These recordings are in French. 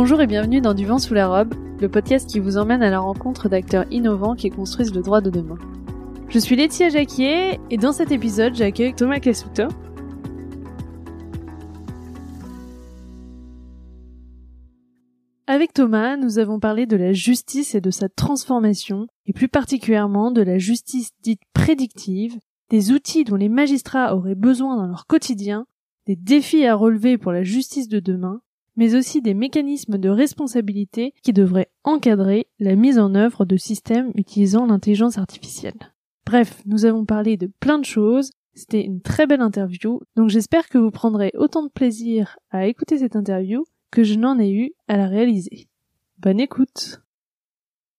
Bonjour et bienvenue dans Du vent sous la robe, le podcast qui vous emmène à la rencontre d'acteurs innovants qui construisent le droit de demain. Je suis Laetitia Jacquier et dans cet épisode j'accueille Thomas Cassuto. Avec Thomas, nous avons parlé de la justice et de sa transformation, et plus particulièrement de la justice dite prédictive, des outils dont les magistrats auraient besoin dans leur quotidien, des défis à relever pour la justice de demain, mais aussi des mécanismes de responsabilité qui devraient encadrer la mise en œuvre de systèmes utilisant l'intelligence artificielle. Bref, nous avons parlé de plein de choses, c'était une très belle interview, donc j'espère que vous prendrez autant de plaisir à écouter cette interview que je n'en ai eu à la réaliser. Bonne écoute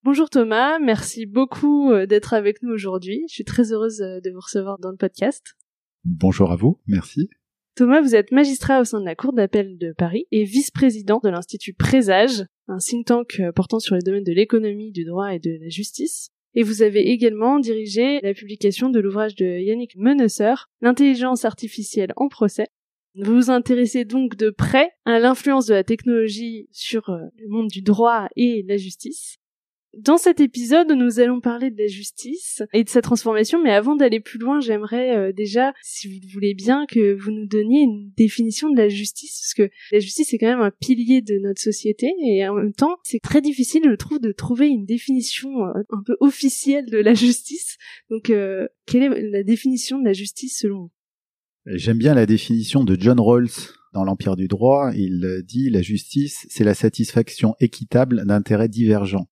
Bonjour Thomas, merci beaucoup euh, d'être avec nous aujourd'hui. Je suis très heureuse euh, de vous recevoir dans le podcast. Bonjour à vous, merci. Thomas, vous êtes magistrat au sein de la Cour d'appel de Paris et vice-président de l'Institut Présage, un think tank euh, portant sur les domaines de l'économie, du droit et de la justice. Et vous avez également dirigé la publication de l'ouvrage de Yannick Menesser, L'intelligence artificielle en procès, vous vous intéressez donc de près à l'influence de la technologie sur euh, le monde du droit et la justice. Dans cet épisode, nous allons parler de la justice et de sa transformation, mais avant d'aller plus loin, j'aimerais euh, déjà, si vous le voulez bien, que vous nous donniez une définition de la justice, parce que la justice est quand même un pilier de notre société, et en même temps, c'est très difficile, je trouve, de trouver une définition euh, un peu officielle de la justice. Donc, quelle est la définition de la justice selon vous? J'aime bien la définition de John Rawls dans l'Empire du droit. Il dit la justice, c'est la satisfaction équitable d'intérêts divergents.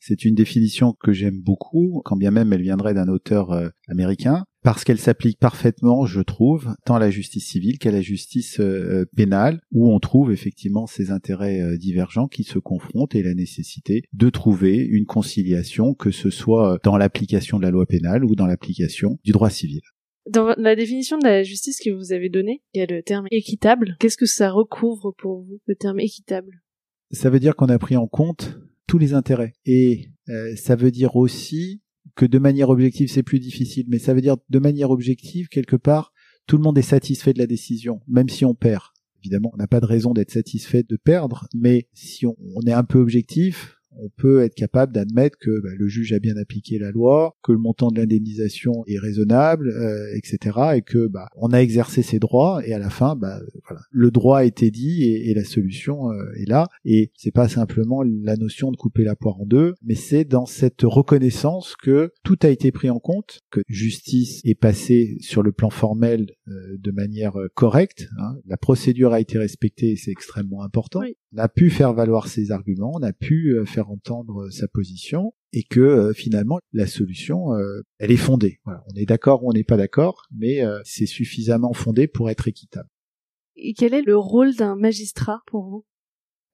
C'est une définition que j'aime beaucoup, quand bien même elle viendrait d'un auteur euh, américain, parce qu'elle s'applique parfaitement, je trouve, tant à la justice civile qu'à la justice euh, pénale, où on trouve effectivement ces intérêts euh, divergents qui se confrontent et la nécessité de trouver une conciliation, que ce soit dans l'application de la loi pénale ou dans l'application du droit civil. Dans la définition de la justice que vous avez donnée, il y a le terme équitable. Qu'est-ce que ça recouvre pour vous, le terme équitable? Ça veut dire qu'on a pris en compte tous les intérêts. Et euh, ça veut dire aussi que de manière objective, c'est plus difficile, mais ça veut dire de manière objective, quelque part, tout le monde est satisfait de la décision, même si on perd. Évidemment, on n'a pas de raison d'être satisfait de perdre, mais si on est un peu objectif, on peut être capable d'admettre que bah, le juge a bien appliqué la loi, que le montant de l'indemnisation est raisonnable, euh, etc., et que bah, on a exercé ses droits et à la fin, bah, voilà, le droit a été dit et, la solution euh, est là. Et c'est pas simplement la notion de couper la poire en deux, mais c'est dans cette reconnaissance que tout a été pris en compte, que justice est passée sur le plan formel euh, de manière correcte. Hein. La procédure a été respectée, c'est extrêmement important. On a pu faire valoir ses arguments, on a pu faire entendre sa position et que euh, finalement la solution euh, elle est fondée. On est d'accord ou on n'est pas d'accord, mais euh, c'est suffisamment fondé pour être équitable. Et quel est le rôle d'un magistrat pour vous?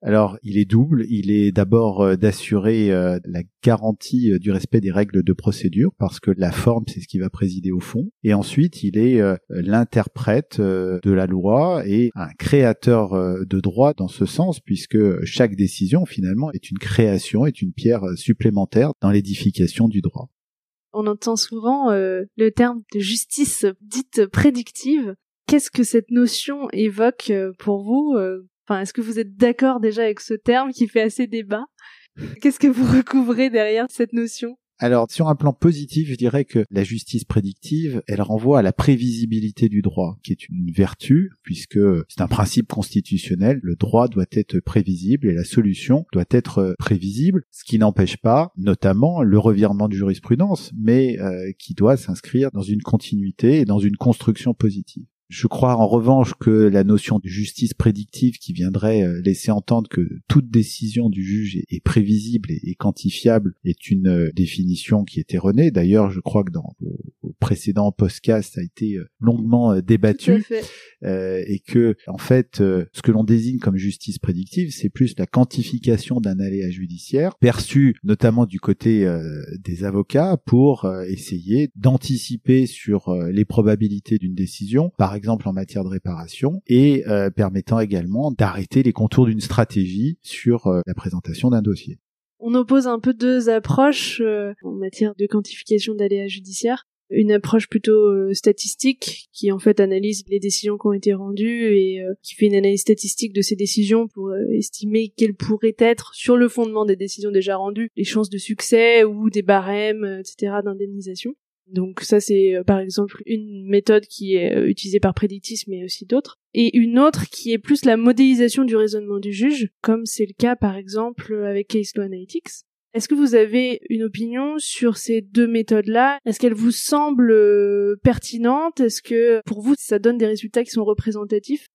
Alors, il est double. Il est d'abord euh, d'assurer euh, la garantie euh, du respect des règles de procédure, parce que la forme, c'est ce qui va présider au fond. Et ensuite, il est l'interprète de la loi et un créateur de droit dans ce sens, puisque chaque décision, finalement, est une création, est une pierre supplémentaire dans l'édification du droit. On entend souvent le terme de justice dite prédictive. Qu'est-ce que cette notion évoque pour vous Enfin, est-ce que vous êtes d'accord déjà avec ce terme qui fait assez débat? Qu'est-ce que vous recouvrez derrière cette notion? Alors, sur un plan positif, je dirais que la justice prédictive, elle renvoie à la prévisibilité du droit, qui est une vertu, puisque c'est un principe constitutionnel. Le droit doit être prévisible et la solution doit être prévisible, ce qui n'empêche pas, notamment, le revirement de jurisprudence, mais euh, qui doit s'inscrire dans une continuité et dans une construction positive. Je crois en revanche que la notion de justice prédictive qui viendrait euh, laisser entendre que toute décision du juge est prévisible et quantifiable est une euh, définition qui est erronée. D'ailleurs, je crois que dans le précédent podcast, ça a été euh, longuement débattu et que en fait, ce que l'on désigne comme justice prédictive, c'est plus la quantification d'un aléa judiciaire perçu notamment du côté des avocats pour essayer d'anticiper sur les probabilités d'une décision. Par exemple en matière de réparation, et euh, permettant également d'arrêter les contours d'une stratégie sur euh, la présentation d'un dossier. On oppose un peu deux approches euh, en matière de quantification d'aléas judiciaires. une approche plutôt statistique qui en fait analyse les décisions qui ont été rendues et qui fait une analyse statistique de ces décisions pour estimer quelles pourraient être sur le fondement des décisions déjà rendues les chances de succès ou des barèmes etc d'indemnisation. Donc ça c'est par exemple une méthode qui est utilisée par Predictis mais aussi d'autres. Et une autre qui est plus la modélisation du raisonnement du juge comme c'est le cas par exemple avec Case Law Analytics. Est-ce que vous avez une opinion sur ces deux méthodes-là? Est-ce qu'elles vous semblent euh, pertinentes? Est-ce que pour vous, ça donne des résultats qui sont représentatifs?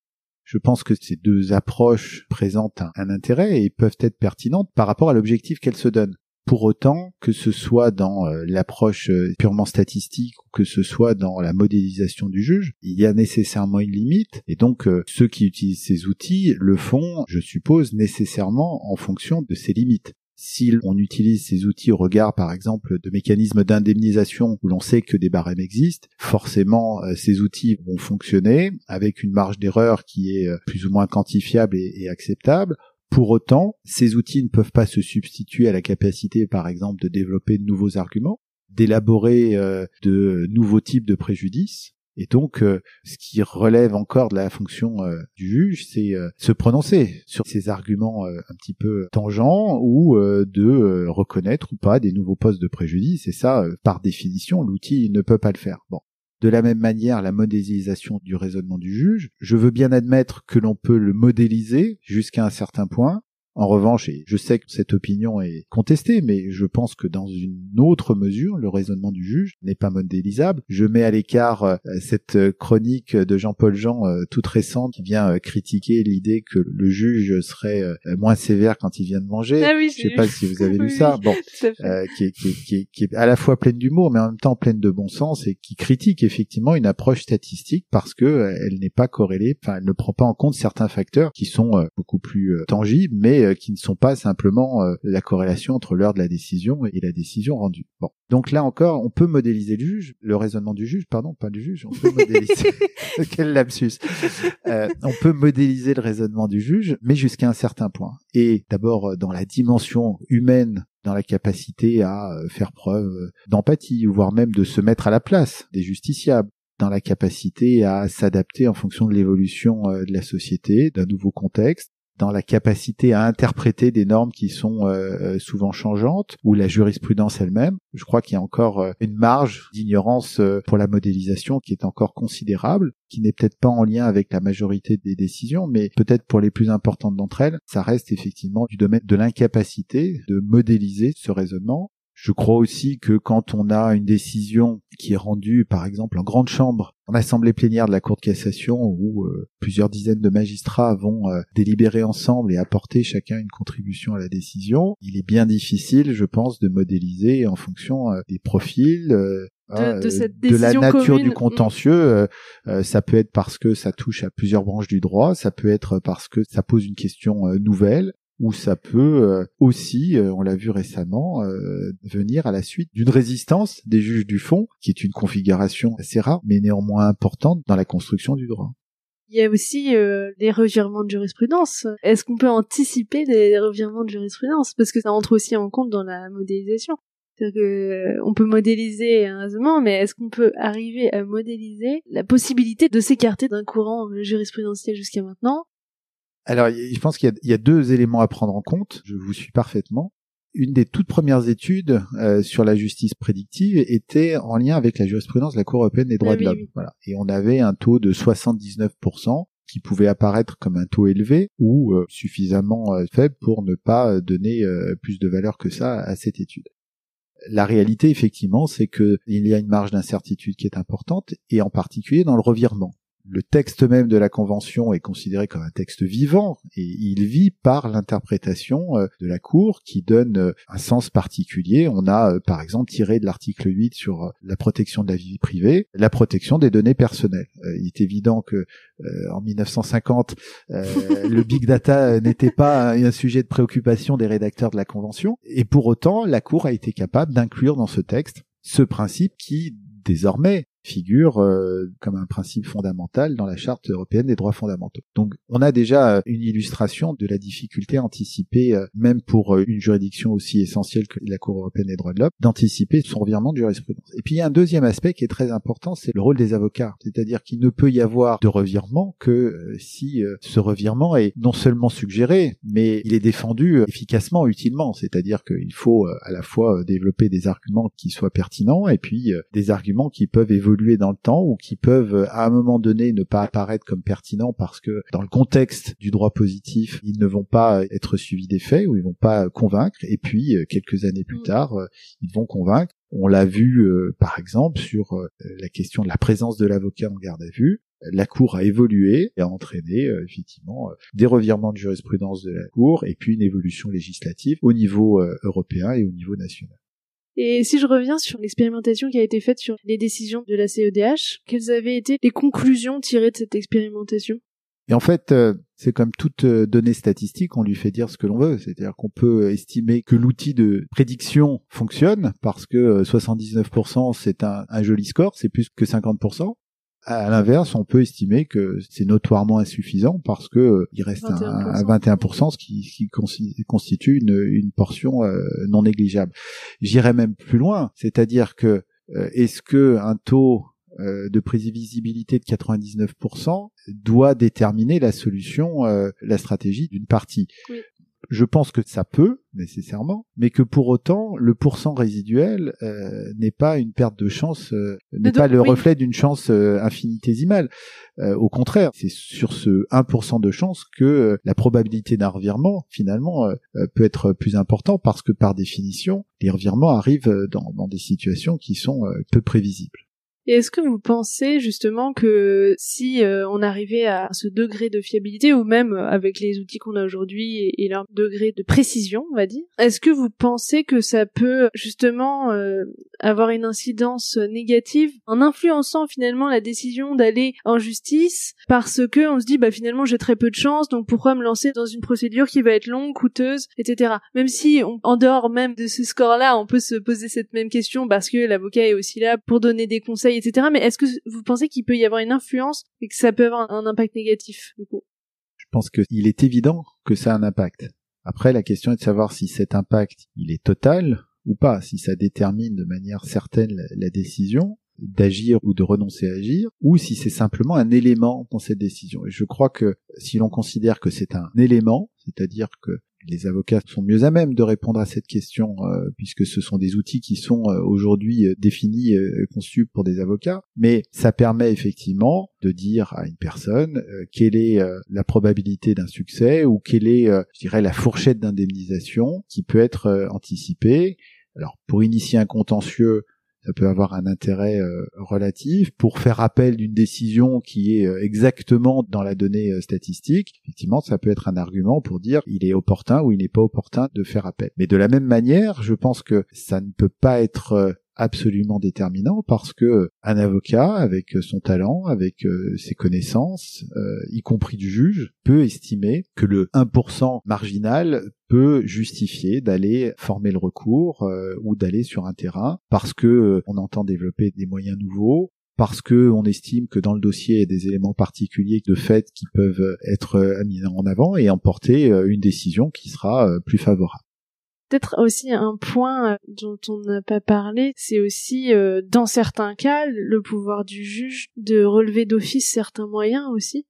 Je pense que ces deux approches présentent un, intérêt et peuvent être pertinentes par rapport à l'objectif qu'elles se donnent. Pour autant, que ce soit dans euh, l'approche euh, purement statistique ou que ce soit dans la modélisation du juge, il y a nécessairement une limite. Et donc, ceux qui utilisent ces outils le font, je suppose, nécessairement en fonction de ces limites si on utilise ces outils au regard, par exemple, de mécanismes d'indemnisation où l'on sait que des barèmes existent, forcément, euh, ces outils vont fonctionner avec une marge d'erreur qui est euh, plus ou moins quantifiable et, acceptable. Pour autant, ces outils ne peuvent pas se substituer à la capacité, par exemple, de développer de nouveaux arguments, d'élaborer euh, de nouveaux types de préjudices, et donc, euh, ce qui relève encore de la fonction euh, du juge, c'est se prononcer sur ces arguments un petit peu tangents ou de reconnaître ou pas des nouveaux postes de préjudice. Et ça, par définition, l'outil ne peut pas le faire. Bon. De la même manière, la modélisation du raisonnement du juge, je veux bien admettre que l'on peut le modéliser jusqu'à un certain point, en revanche, et je sais que cette opinion est contestée, mais je pense que dans une autre mesure, le raisonnement du juge n'est pas modélisable. Je mets à l'écart euh, cette chronique de Jean-Paul Jean euh, toute récente qui vient euh, critiquer l'idée que le juge serait moins sévère quand il vient de manger. Ah oui, je sais pas si vous avez lu ça. Bon, qui, est, qui, est, qui, est, à la fois pleine d'humour, mais en même temps pleine de bon sens et qui critique effectivement une approche statistique parce que elle n'est pas corrélée, enfin, elle ne prend pas en compte certains facteurs qui sont beaucoup plus tangibles, mais euh, qui ne sont pas simplement euh, la corrélation entre l'heure de la décision et la décision rendue. Bon. Donc là encore, on peut modéliser le juge, le raisonnement du juge, pardon, pas du juge, on peut modéliser. Quel lapsus. Euh, on peut modéliser le raisonnement du juge, mais jusqu'à un certain point. Et d'abord dans la dimension humaine dans la capacité à faire preuve d'empathie, voire même de se mettre à la place des justiciables, dans la capacité à s'adapter en fonction de l'évolution de la société, d'un nouveau contexte, dans la capacité à interpréter des normes qui sont euh, euh, souvent changeantes ou la jurisprudence elle-même. Je crois qu'il y a encore euh, une marge d'ignorance pour la modélisation qui est encore considérable, qui n'est peut-être pas en lien avec la majorité des décisions, mais peut-être pour les plus importantes d'entre elles, ça reste effectivement du domaine de l'incapacité de modéliser ce raisonnement je crois aussi que quand on a une décision qui est rendue, par exemple, en grande chambre, en assemblée plénière de la Cour de cassation, où euh, plusieurs dizaines de magistrats vont euh, délibérer ensemble et apporter chacun une contribution à la décision, il est bien difficile, je pense, de modéliser en fonction euh, des profils, de, hein, de, la nature du contentieux. ça peut être parce que ça touche à plusieurs branches du droit, ça peut être parce que ça pose une question nouvelle, ou ça peut euh, aussi, euh, on l'a vu récemment, euh, venir à la suite d'une résistance des juges du fond, qui est une configuration assez rare, mais néanmoins importante dans la construction du droit. Il y a aussi les revirements de jurisprudence. Est-ce qu'on peut anticiper les revirements de jurisprudence? Parce que ça entre aussi en compte dans la modélisation. C'est-à-dire que on peut modéliser un raisonnement, mais est-ce qu'on peut arriver à modéliser la possibilité de s'écarter d'un courant jurisprudentiel jusqu'à maintenant? Alors, je pense qu'il y, a deux éléments à prendre en compte. Je vous suis parfaitement. Une des toutes premières études euh, sur la justice prédictive était en lien avec la jurisprudence de la Cour européenne des droits ah de l'homme. Voilà. Et on avait un taux de 79% qui pouvait apparaître comme un taux élevé ou euh, suffisamment euh, faible pour ne pas donner plus de valeur que ça à cette étude. La réalité, effectivement, c'est qu'il y a une marge d'incertitude qui est importante, et en particulier dans le revirement le texte même de la convention est considéré comme un texte vivant et il vit par l'interprétation euh, de la Cour qui donne euh, un sens particulier. On a euh, par exemple tiré de l'article 8 sur la protection de la vie privée, la protection des données personnelles. Il est évident que en 1950, le big data n'était pas un sujet de préoccupation des rédacteurs de la convention et pour autant la Cour a été capable d'inclure dans ce texte ce principe qui désormais figure euh, comme un principe fondamental dans la charte européenne des droits fondamentaux. Donc on a déjà euh, une illustration de la difficulté anticipée, euh, même pour une juridiction aussi essentielle que la Cour européenne des droits de l'homme, d'anticiper son revirement de jurisprudence. Et puis il y a un deuxième aspect qui est très important, c'est le rôle des avocats. C'est-à-dire qu'il ne peut y avoir de revirement que si ce revirement est non seulement suggéré, mais il est défendu efficacement, utilement. C'est-à-dire qu'il faut à la fois développer des arguments qui soient pertinents et puis des arguments qui peuvent évoluer évoluer dans le temps ou qui peuvent à un moment donné ne pas apparaître comme pertinents parce que dans le contexte du droit positif, ils ne vont pas être suivis des faits ou ils vont pas convaincre et puis euh, quelques années plus mm. tard, euh, ils vont convaincre. On l'a vu euh, par exemple sur la question de la présence de l'avocat en garde à vue. La Cour a évolué et a entraîné effectivement des revirements de jurisprudence de la Cour et puis une évolution législative au niveau européen et au niveau national. Et si je reviens sur l'expérimentation qui a été faite sur les décisions de la CEDH, quelles avaient été les conclusions tirées de cette expérimentation? Et en fait, euh, c'est comme toute euh, donnée statistique, on lui fait dire ce que l'on veut. C'est-à-dire qu'on peut estimer que l'outil de prédiction fonctionne parce que 79% euh, c'est un, un, joli score, c'est plus que 50%. À l'inverse, on peut estimer que c'est notoirement insuffisant parce que euh, il reste 21%. Un, 21%, ce qui, qui constitue une, une portion euh, non négligeable. J'irais même plus loin, c'est-à-dire que euh, est-ce que un taux de prévisibilité de 99% doit déterminer la solution, la stratégie d'une partie? Oui je pense que ça peut nécessairement, mais que pour autant le pourcent résiduel euh, n'est pas une perte de chance, euh, n'est pas le reflet d'une chance euh, infinitésimale. au contraire, c'est sur ce 1% de chance que la probabilité d'un revirement finalement peut être plus important parce que par définition, les revirements arrivent dans, dans des situations qui sont peu prévisibles. Et est-ce que vous pensez justement que si euh, on arrivait à ce degré de fiabilité, ou même euh, avec les outils qu'on a aujourd'hui et, leur degré de précision, on va dire, est-ce que vous pensez que ça peut justement euh, avoir une incidence négative en influençant finalement la décision d'aller en justice? Parce que on se dit bah finalement j'ai très peu de chance, donc pourquoi me lancer dans une procédure qui va être longue, coûteuse, etc. Même si en dehors même de ce score-là, on peut se poser cette même question parce que l'avocat est aussi là pour donner des conseils etc. Mais est-ce que vous pensez qu'il peut y avoir une influence et que ça peut avoir un impact négatif du coup? Je pense qu'il est évident que ça a un impact. Après, la question est de savoir si cet impact il est total ou pas, si ça détermine de manière certaine la décision d'agir ou de renoncer à agir, ou si c'est simplement un élément dans cette décision. Et je crois que si l'on considère que c'est un élément, c'est-à-dire que les avocats sont mieux à même de répondre à cette question euh, puisque ce sont des outils qui sont euh, aujourd'hui euh, définis et conçus pour des avocats. Mais ça permet effectivement de dire à une personne quelle est la probabilité d'un succès ou quelle est je dirais la fourchette d'indemnisation qui peut être anticipée. Alors pour initier un contentieux ça peut avoir un intérêt euh, relatif pour faire appel d'une décision qui est euh, exactement dans la donnée euh, statistique. Effectivement, ça peut être un argument pour dire il est opportun ou il n'est pas opportun de faire appel. Mais de la même manière, je pense que ça ne peut pas être absolument déterminant parce que un avocat avec son talent, avec ses connaissances, y compris du juge, peut estimer que le 1% marginal peut justifier d'aller former le recours euh, ou d'aller sur un terrain parce que euh, on entend développer des moyens nouveaux, parce que on estime que dans le dossier il y a des éléments particuliers de fait qui peuvent être euh, mis en avant et emporter une décision qui sera plus favorable. Peut-être aussi un point dont on n'a pas parlé, c'est aussi dans certains cas le pouvoir du juge de relever d'office certains moyens aussi.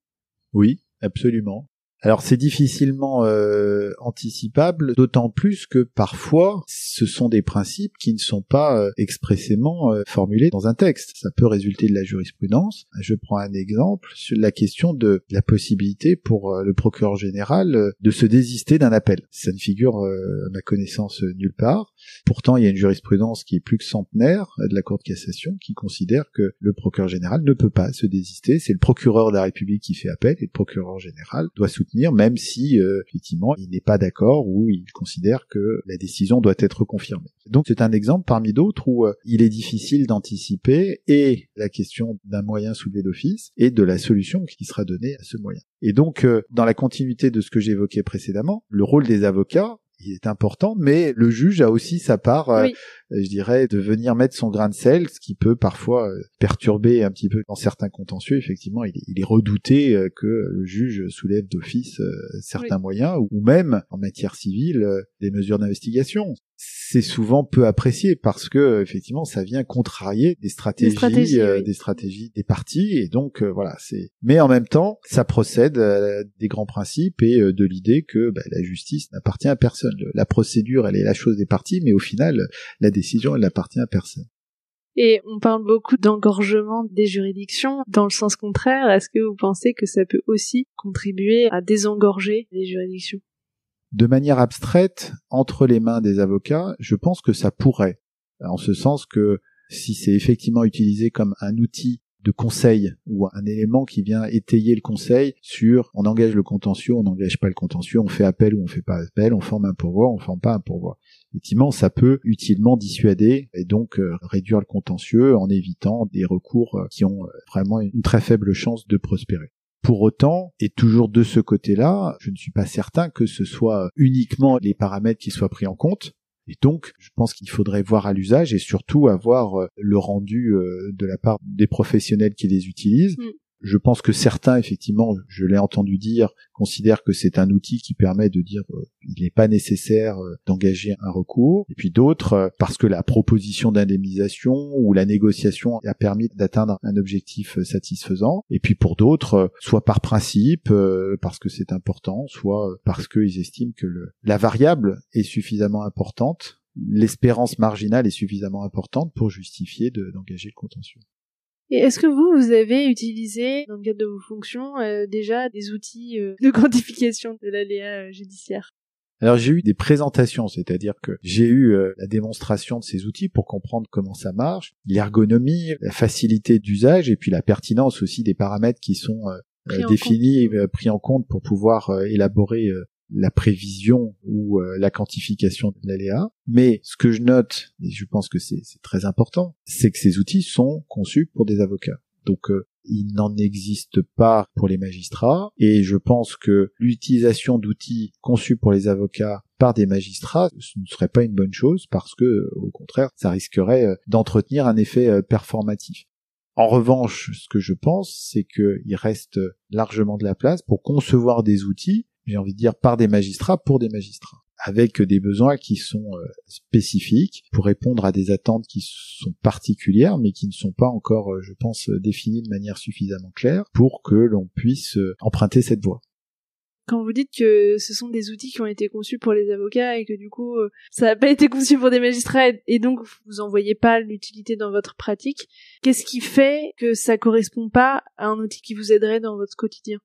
Oui, absolument. Alors c'est difficilement euh, anticipable, d'autant plus que parfois ce sont des principes qui ne sont pas euh, expressément euh, formulés dans un texte. Ça peut résulter de la jurisprudence. Je prends un exemple sur la question de la possibilité pour le procureur général de se désister d'un appel. Ça ne figure à ma connaissance nulle part. Pourtant il y a une jurisprudence qui est plus que centenaire de la Cour de cassation qui considère que le procureur général ne peut pas se désister. C'est le procureur de la République qui fait appel et le procureur général doit soutenir même si euh, effectivement il n'est pas d'accord ou il considère que la décision doit être confirmée. Donc c'est un exemple parmi d'autres où euh, il est difficile d'anticiper et la question d'un moyen soulevé d'office et de la solution qui sera donnée à ce moyen. Et donc euh, dans la continuité de ce que j'évoquais précédemment, le rôle des avocats il est important, mais le juge a aussi sa part je dirais, de venir mettre son grain de sel, ce qui peut parfois perturber un petit peu. Dans certains contentieux. Effectivement, il est, redouté que le juge soulève d'office certains moyens, ou même en matière civile, des mesures d'investigation. C'est souvent peu apprécié parce que effectivement ça vient contrarier des stratégies des stratégies, euh, des, stratégies des partis. Et donc euh, voilà c'est mais en même temps ça procède des grands principes et euh, de l'idée que bah, la justice n'appartient à personne. La procédure elle est la chose des partis mais au final la décision elle n'appartient à personne et on parle beaucoup d'engorgement des juridictions. Dans le sens contraire, est-ce que vous pensez que ça peut aussi contribuer à désengorger les juridictions? De manière abstraite entre les mains des avocats, je pense que ça pourrait, en ce sens que si c'est effectivement utilisé comme un outil de conseil ou un élément qui vient étayer le conseil sur on engage le contentieux, on n'engage pas le contentieux, on fait appel ou on fait pas appel, on forme un pourvoi, on forme pas un pourvoi. Effectivement, ça peut utilement dissuader et donc euh, réduire le contentieux en évitant des recours euh, qui ont euh, vraiment une très faible chance de prospérer. Pour autant, et toujours de ce côté-là, je ne suis pas certain que ce soit uniquement les paramètres qui soient pris en compte. Et donc, je pense qu'il faudrait voir à l'usage et surtout avoir le rendu de la part des professionnels qui les utilisent. Je pense que certains, effectivement, je l'ai entendu dire, considèrent que c'est un outil qui permet de dire euh, il n'est pas nécessaire euh, d'engager un recours. Et puis d'autres, euh, parce que la proposition d'indemnisation ou la négociation a permis d'atteindre un objectif satisfaisant. Et puis pour d'autres, soit par principe, parce que c'est important, soit parce qu'ils estiment que le, la variable est suffisamment importante l'espérance marginale est suffisamment importante pour justifier d'engager le contentieux. Et est-ce que vous, vous avez utilisé, dans le cadre de vos fonctions, euh, déjà des outils euh, de quantification de l'aléa euh, judiciaire? Alors j'ai eu des présentations, c'est-à-dire que j'ai eu la démonstration de ces outils pour comprendre comment ça marche, l'ergonomie, la facilité d'usage et puis la pertinence aussi des paramètres qui sont définis et pris en compte pour pouvoir élaborer la prévision ou euh, la quantification de l'aléa. Mais ce que je note, et je pense que c'est très important, c'est que ces outils sont conçus pour des avocats. Donc euh, il n'en existe pas pour les magistrats et je pense que l'utilisation d'outils conçus pour les avocats par des magistrats ce ne serait pas une bonne chose parce que au contraire ça risquerait euh, d'entretenir un effet performatif. En revanche, ce que je pense, c'est qu'il reste largement de la place pour concevoir des outils j'ai envie de dire, par des magistrats pour des magistrats avec des besoins qui sont euh, spécifiques pour répondre à des attentes qui sont particulières mais qui ne sont pas encore, euh, je pense, définies de manière suffisamment claire pour que l'on puisse euh, emprunter cette voie. Quand vous dites que ce sont des outils qui ont été conçus pour les avocats et que du coup ça n'a pas été conçu pour des magistrats et donc vous en voyez pas l'utilité dans votre pratique, qu'est-ce qui fait que ça correspond pas à un outil qui vous aiderait dans votre quotidien?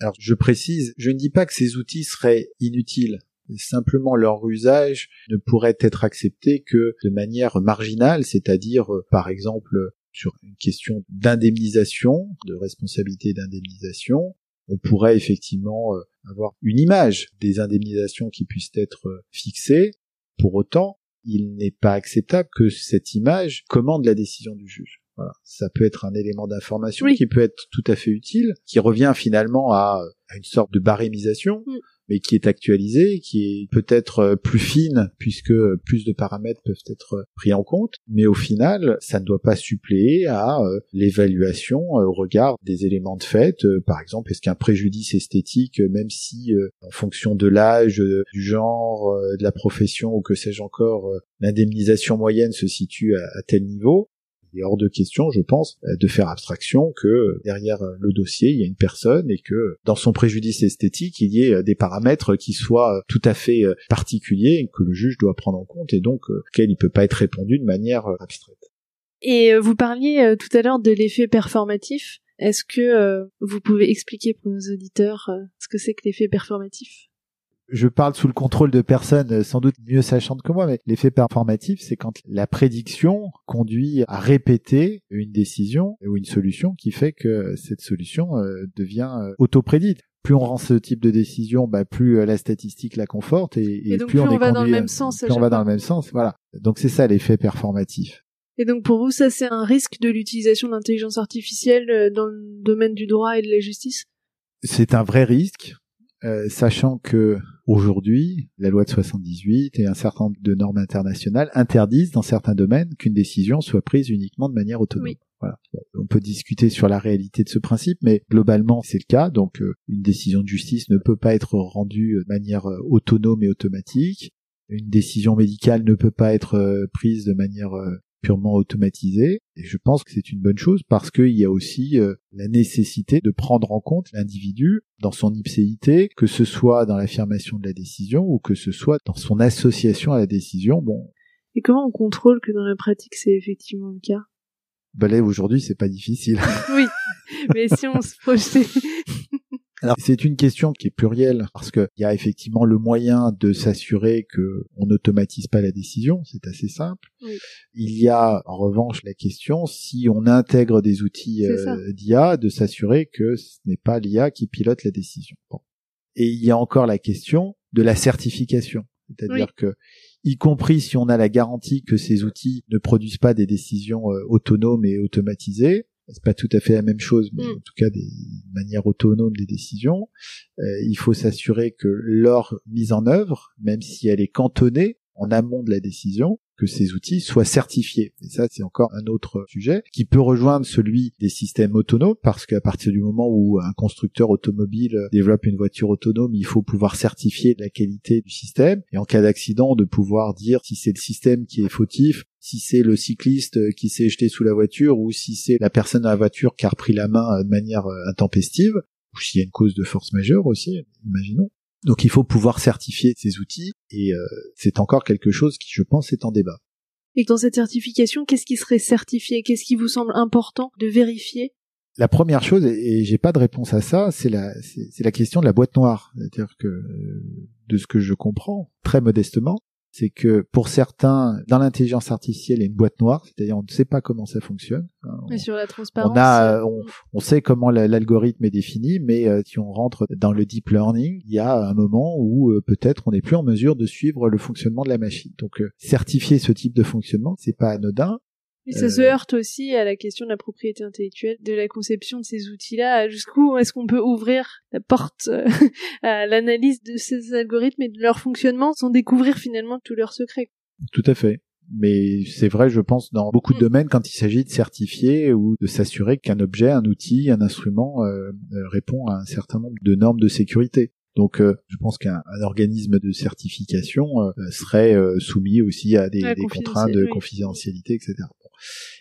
Alors je précise, je ne dis pas que ces outils seraient inutiles. Simplement leur usage ne pourrait être accepté que de manière marginale, c'est-à-dire euh, par exemple sur une question d'indemnisation, de responsabilité d'indemnisation, on pourrait effectivement euh, avoir une image des indemnisations qui puissent être euh, fixées. Pour autant, il n'est pas acceptable que cette image commande la décision du juge. Voilà. Ça peut être un élément d'information qui peut être tout à fait utile, qui revient finalement à, une sorte de barémisation, mm. mais qui est actualisée, qui est peut-être euh, plus fine puisque plus de paramètres peuvent être pris en compte, mais au final, ça ne doit pas suppléer à euh, l'évaluation euh, au regard des éléments de fait. Par exemple, est-ce qu'un préjudice esthétique, même si en fonction de l'âge, du genre, de la profession ou que sais-je encore, l'indemnisation moyenne se situe à tel niveau, est hors de question, je pense, euh, de faire abstraction que euh, derrière euh, le dossier, il y a une personne et que dans son préjudice esthétique, il y ait des paramètres qui soient tout à fait particuliers et que le juge doit prendre en compte et donc auquel il peut pas être répondu de manière abstraite. Et vous parliez tout à l'heure de l'effet performatif. Est-ce que vous pouvez expliquer pour nos auditeurs ce que c'est que l'effet performatif? Je parle sous le contrôle de personnes euh, sans doute mieux sachantes que moi, mais l'effet performatif, c'est quand la prédiction conduit à répéter une décision ou une solution qui fait que cette solution euh, devient euh, autoprédite plus on rend ce type de décision, bah, plus la statistique la conforte et, plus, on, va dans le même sens. Plus on va dans le même sens, voilà. Donc c'est ça l'effet performatif. Et donc pour vous, ça c'est un risque de l'utilisation de l'intelligence artificielle dans le domaine du droit et de la justice? C'est un vrai risque euh, sachant que aujourd'hui, la loi de 78 et un certain nombre de normes internationales interdisent dans certains domaines qu'une décision soit prise uniquement de manière autonome. Voilà. on peut discuter sur la réalité de ce principe, mais globalement c'est le cas. Donc euh, une décision de justice ne peut pas être rendue de manière euh, autonome et automatique. Une décision médicale ne peut pas être prise de manière purement automatisé. Et je pense que c'est une bonne chose parce qu'il y a aussi euh, la nécessité de prendre en compte l'individu dans son ipséité, que ce soit dans l'affirmation de la décision ou que ce soit dans son association à la décision. Bon. Et comment on contrôle que dans la pratique c'est effectivement le cas? Ben là aujourd'hui c'est pas difficile. oui, mais si on se projetait alors c'est une question qui est plurielle parce qu'il y a effectivement le moyen de s'assurer que on n'automatise pas la décision, c'est assez simple. Il y a en revanche la question si on intègre des outils euh, d'IA de s'assurer que ce n'est pas l'IA qui pilote la décision. Et il y a encore la question de la certification, c'est-à-dire que y compris si on a la garantie que ces outils ne produisent pas des décisions euh, autonomes et automatisées, c'est pas tout à fait la même chose, mais mm. en tout cas des manières autonomes des décisions. Euh, il faut s'assurer que leur mise en œuvre, même si elle est cantonnée en amont de la décision, que ces outils soient certifiés. Et ça, c'est encore un autre sujet qui peut rejoindre celui des systèmes autonomes, parce qu'à partir du moment où un constructeur automobile développe une voiture autonome, il faut pouvoir certifier la qualité du système, et en cas d'accident, de pouvoir dire si c'est le système qui est fautif, si c'est le cycliste qui s'est jeté sous la voiture, ou si c'est la personne à la voiture qui a repris la main de manière intempestive, ou s'il y a une cause de force majeure aussi, imaginons. Donc il faut pouvoir certifier ces outils et euh, c'est encore quelque chose qui, je pense, est en débat. Et dans cette certification, qu'est-ce qui serait certifié? Qu'est-ce qui vous semble important de vérifier? La première chose, et j'ai pas de réponse à ça, c'est la, c'est la question de la boîte noire. C'est-à-dire que, de ce que je comprends, très modestement, c'est que pour certains, dans l'intelligence artificielle, il y a une boîte noire, c'est-à-dire on ne sait pas comment ça fonctionne. Et sur la transparence. On a, on, sait comment l'algorithme est défini, mais euh, si on rentre dans le deep learning, il y a un moment où euh, peut-être on n'est plus en mesure de suivre le fonctionnement de la machine. Donc euh, certifier ce type de fonctionnement, c'est pas anodin. Et ça se heurte aussi à la question de la propriété intellectuelle, de la conception de ces outils-là. Jusqu'où est-ce qu'on peut ouvrir la porte euh, à l'analyse de ces algorithmes et de leur fonctionnement sans découvrir finalement tous leurs secrets Tout à fait. Mais c'est vrai, je pense, dans beaucoup de domaines, quand il s'agit de certifier ou de s'assurer qu'un objet, un outil, un instrument euh, euh, répond à un certain nombre de normes de sécurité. Donc, je pense qu'un organisme de certification serait soumis aussi à des, des contraintes de confidentialité, etc.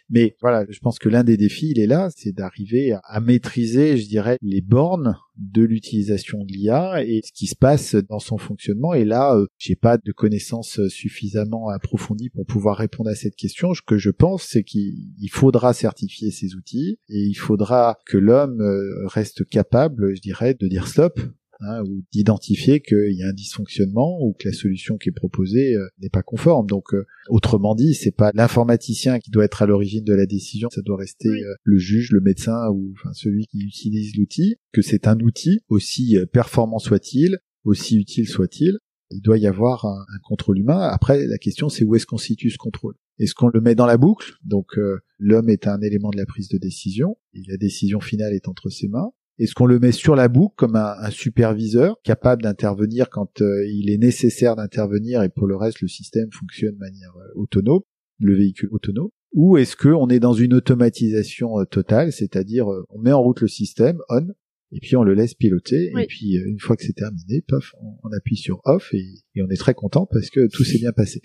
Mais voilà, je pense que l'un des défis, il est là, c'est d'arriver à, maîtriser, je dirais, les bornes de l'utilisation de l'IA et ce qui se passe dans son fonctionnement. Et là, euh, j'ai pas de connaissances suffisamment approfondies pour pouvoir répondre à cette question. Ce que je pense, c'est qu'il faudra certifier ces outils et il faudra que l'homme euh, reste capable, je dirais, de dire stop Hein, ou d'identifier qu'il y a un dysfonctionnement ou que la solution qui est proposée euh, n'est pas conforme. Donc, euh, autrement dit, c'est pas l'informaticien qui doit être à l'origine de la décision, ça doit rester euh, le juge, le médecin ou enfin celui qui utilise l'outil. Que c'est un outil aussi performant soit-il, aussi utile soit-il. Il doit y avoir un, un contrôle humain. Après, la question c'est où est-ce qu'on situe ce contrôle? Est-ce qu'on le met dans la boucle? Donc l'homme est un élément de la prise de décision et la décision finale est entre ses mains. Est-ce qu'on le met sur la boucle comme un, superviseur capable d'intervenir quand euh, il est nécessaire d'intervenir et pour le reste le système fonctionne de manière euh, autonome, le véhicule autonome? Ou est-ce qu'on est dans une automatisation euh, totale, c'est-à-dire on met en route le système on et puis on le laisse piloter et puis une fois que c'est terminé, paf, on, appuie sur off et, et, on est très content parce que tout s'est bien passé.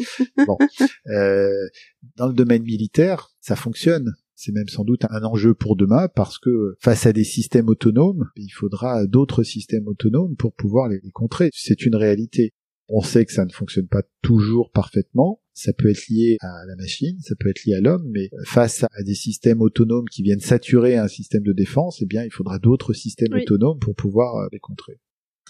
bon, dans le domaine militaire, ça fonctionne c'est même sans doute un enjeu pour demain parce que face à des systèmes autonomes, il faudra d'autres systèmes autonomes pour pouvoir les, contrer. C'est une réalité. On sait que ça ne fonctionne pas toujours parfaitement. Ça peut être lié à la machine, ça peut être lié à l'homme, mais face à des systèmes autonomes qui viennent saturer un système de défense, eh bien, il faudra d'autres systèmes autonomes pour pouvoir les contrer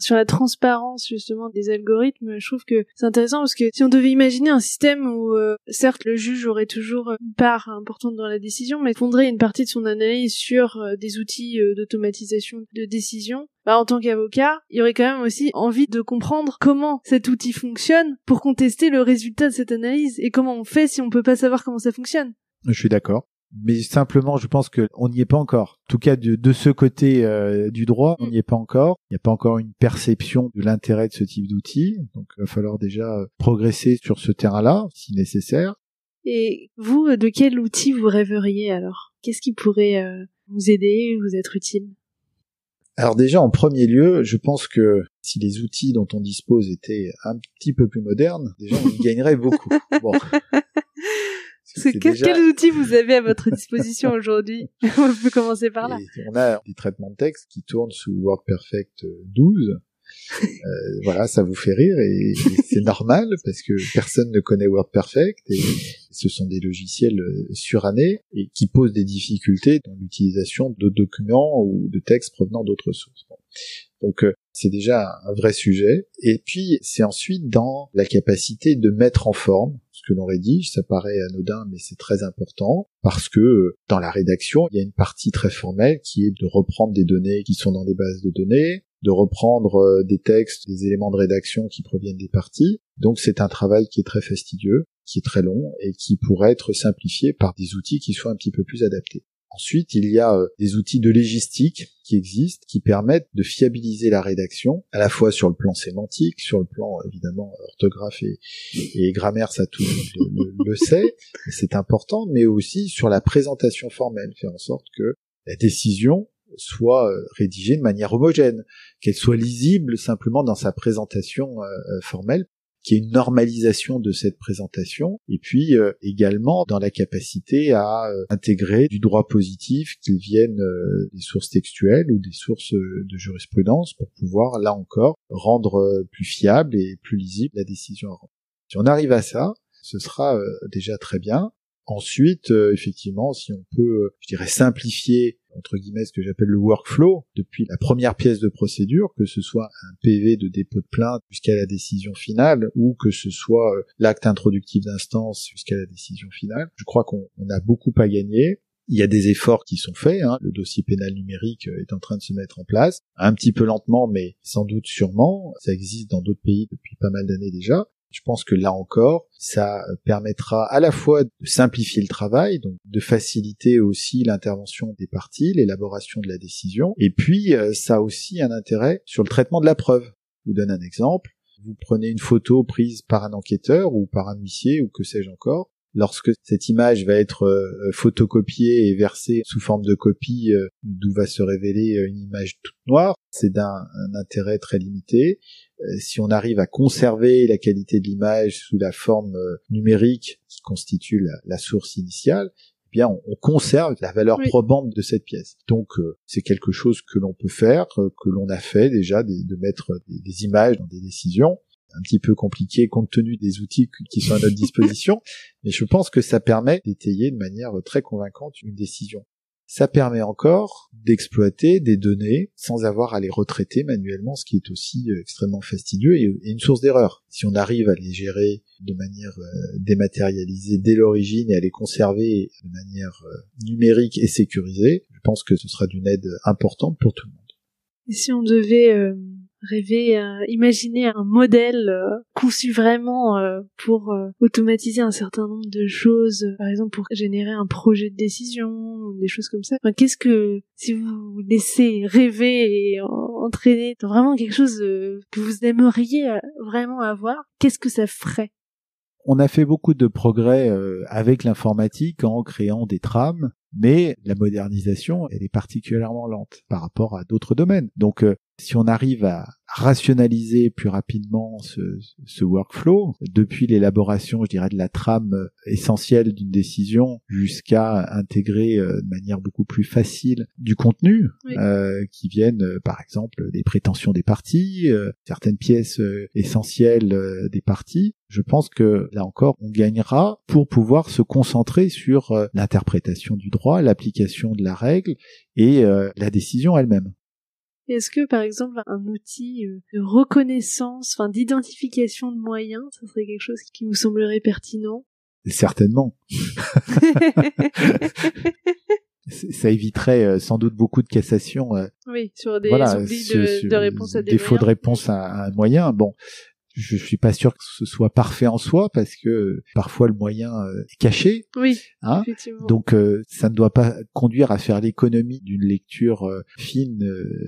sur la transparence justement des algorithmes, je trouve que c'est intéressant parce que si on devait imaginer un système où euh, certes le juge aurait toujours une part importante dans la décision, mais fondrait une partie de son analyse sur euh, des outils euh, d'automatisation de décision, bah, en tant qu'avocat, il y aurait quand même aussi envie de comprendre comment cet outil fonctionne pour contester le résultat de cette analyse et comment on fait si on peut pas savoir comment ça fonctionne. Je suis d'accord. Mais simplement, je pense qu'on n'y est pas encore. En tout cas, de, de ce côté euh, du droit, on n'y est pas encore. Il n'y a pas encore une perception de l'intérêt de ce type d'outil. Donc, il va falloir déjà progresser sur ce terrain-là, si nécessaire. Et vous, de quel outil vous rêveriez alors? Qu'est-ce qui pourrait euh, vous aider, vous être utile? Alors déjà, en premier lieu, je pense que si les outils dont on dispose étaient un petit peu plus modernes, déjà on y gagnerait beaucoup. Bon. Quels outils vous avez à votre disposition aujourd'hui? On peut commencer par là. on a des traitements de texte qui tournent sous WordPerfect 12 euh, voilà, ça vous fait rire et, c'est normal parce que personne ne connaît WordPerfect et ce sont des logiciels euh, surannés et qui posent des difficultés dans l'utilisation de documents ou de textes provenant d'autres sources. Donc euh, c'est déjà un vrai sujet. Et puis c'est ensuite dans la capacité de mettre en forme ce que l'on rédige. Ça paraît anodin, mais c'est très important parce que dans la rédaction, il y a une partie très formelle qui est de reprendre des données qui sont dans des bases de données, de reprendre euh, des textes, des éléments de rédaction qui proviennent des parties. Donc c'est un travail qui est très fastidieux, qui est très long et qui pourrait être simplifié par des outils qui soient un petit peu plus adaptés. Ensuite, il y a euh, des outils de légistique qui existent, qui permettent de fiabiliser la rédaction, à la fois sur le plan sémantique, sur le plan évidemment orthographe et, grammaire, ça tout le le, le sait, c'est important, mais aussi sur la présentation formelle, faire en sorte que la décision soit euh, rédigée de manière homogène, qu'elle soit lisible simplement dans sa présentation euh, euh, formelle qu'il y ait une normalisation de cette présentation, et puis également dans la capacité à intégrer du droit positif, qu'il vienne des sources textuelles ou des sources de jurisprudence, pour pouvoir, là encore, rendre plus fiable et plus lisible la décision à rendre. Si on arrive à ça, ce sera déjà très bien. Ensuite, effectivement, si on peut, je dirais, simplifier entre guillemets ce que j'appelle le workflow depuis la première pièce de procédure, que ce soit un PV de dépôt de plainte jusqu'à la décision finale ou que ce soit euh, l'acte introductif d'instance jusqu'à la décision finale. Je crois qu'on a beaucoup à gagner. Il y a des efforts qui sont faits. Hein. Le dossier pénal numérique euh, est en train de se mettre en place, un petit peu lentement, mais sans doute sûrement. Ça existe dans d'autres pays depuis pas mal d'années déjà. Je pense que là encore, ça permettra à la fois de simplifier le travail, donc de faciliter aussi l'intervention des parties, l'élaboration de la décision, et puis euh, ça a aussi un intérêt sur le traitement de la preuve. Je vous donne un exemple. Vous prenez une photo prise par un enquêteur ou par un huissier ou que sais-je encore, lorsque cette image va être euh, photocopiée et versée sous forme de copie euh, d'où va se révéler une image toute noire, c'est d'un intérêt très limité. Euh, si on arrive à conserver la qualité de l'image sous la forme euh, numérique qui constitue la, source initiale, eh bien on, conserve la valeur probante de cette pièce. Donc euh, c'est quelque chose que l'on peut faire, que l'on a fait déjà, de, mettre des, images dans des décisions un petit peu compliqué compte tenu des outils qui sont à notre disposition, mais je pense que ça permet d'étayer de manière très convaincante une décision ça permet encore d'exploiter des données sans avoir à les retraiter manuellement, ce qui est aussi euh, extrêmement fastidieux et, une source d'erreur. Si on arrive à les gérer de manière euh, dématérialisée dès l'origine et à les conserver de manière euh, numérique et sécurisée, je pense que ce sera d'une aide importante pour tout le monde. Et si on devait rêver, euh, imaginer un modèle euh, conçu vraiment euh, pour euh, automatiser un certain nombre de choses, par exemple pour générer un projet de décision, des choses comme ça. Enfin, Qu'est-ce que, si vous laissez rêver et entraîner dans vraiment quelque chose que vous aimeriez vraiment avoir, qu'est-ce que ça ferait? On a fait beaucoup de progrès avec l'informatique en créant des trames, mais la modernisation, elle est particulièrement lente par rapport à d'autres domaines. Donc, si on arrive à rationaliser plus rapidement ce, ce workflow, depuis l'élaboration, je dirais, de la trame essentielle d'une décision jusqu'à intégrer euh, de manière beaucoup plus facile du contenu, euh, qui viennent, euh, par exemple, des prétentions des parties, certaines pièces essentielles des parties. Je pense que là encore, on gagnera pour pouvoir se concentrer sur l'interprétation du droit, l'application de la règle et la décision elle-même. Est-ce que par exemple un outil euh, de reconnaissance, enfin d'identification de moyens, ça serait quelque chose qui vous semblerait pertinent? Certainement. ça éviterait euh, sans doute beaucoup de cassations. Euh, oui, sur des oublis de, réponse à des défaut de réponse à, un moyen. Bon, Je suis pas sûr que ce soit parfait en soi parce que parfois le moyen euh, est caché. Oui. Hein Donc euh, ça ne doit pas conduire à faire l'économie d'une lecture euh, fine